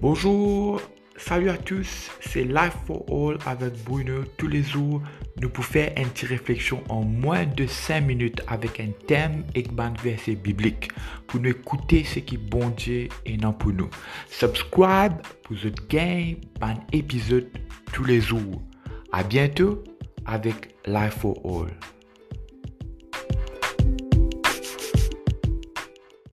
Bonjour, salut à tous, c'est Life for All avec Bruno. Tous les jours, nous pouvons faire une petite réflexion en moins de 5 minutes avec un thème et un verset biblique pour nous écouter ce qui est bon Dieu et non pour nous. Subscribe pour votre gain un épisode tous les jours. À bientôt avec Life for All.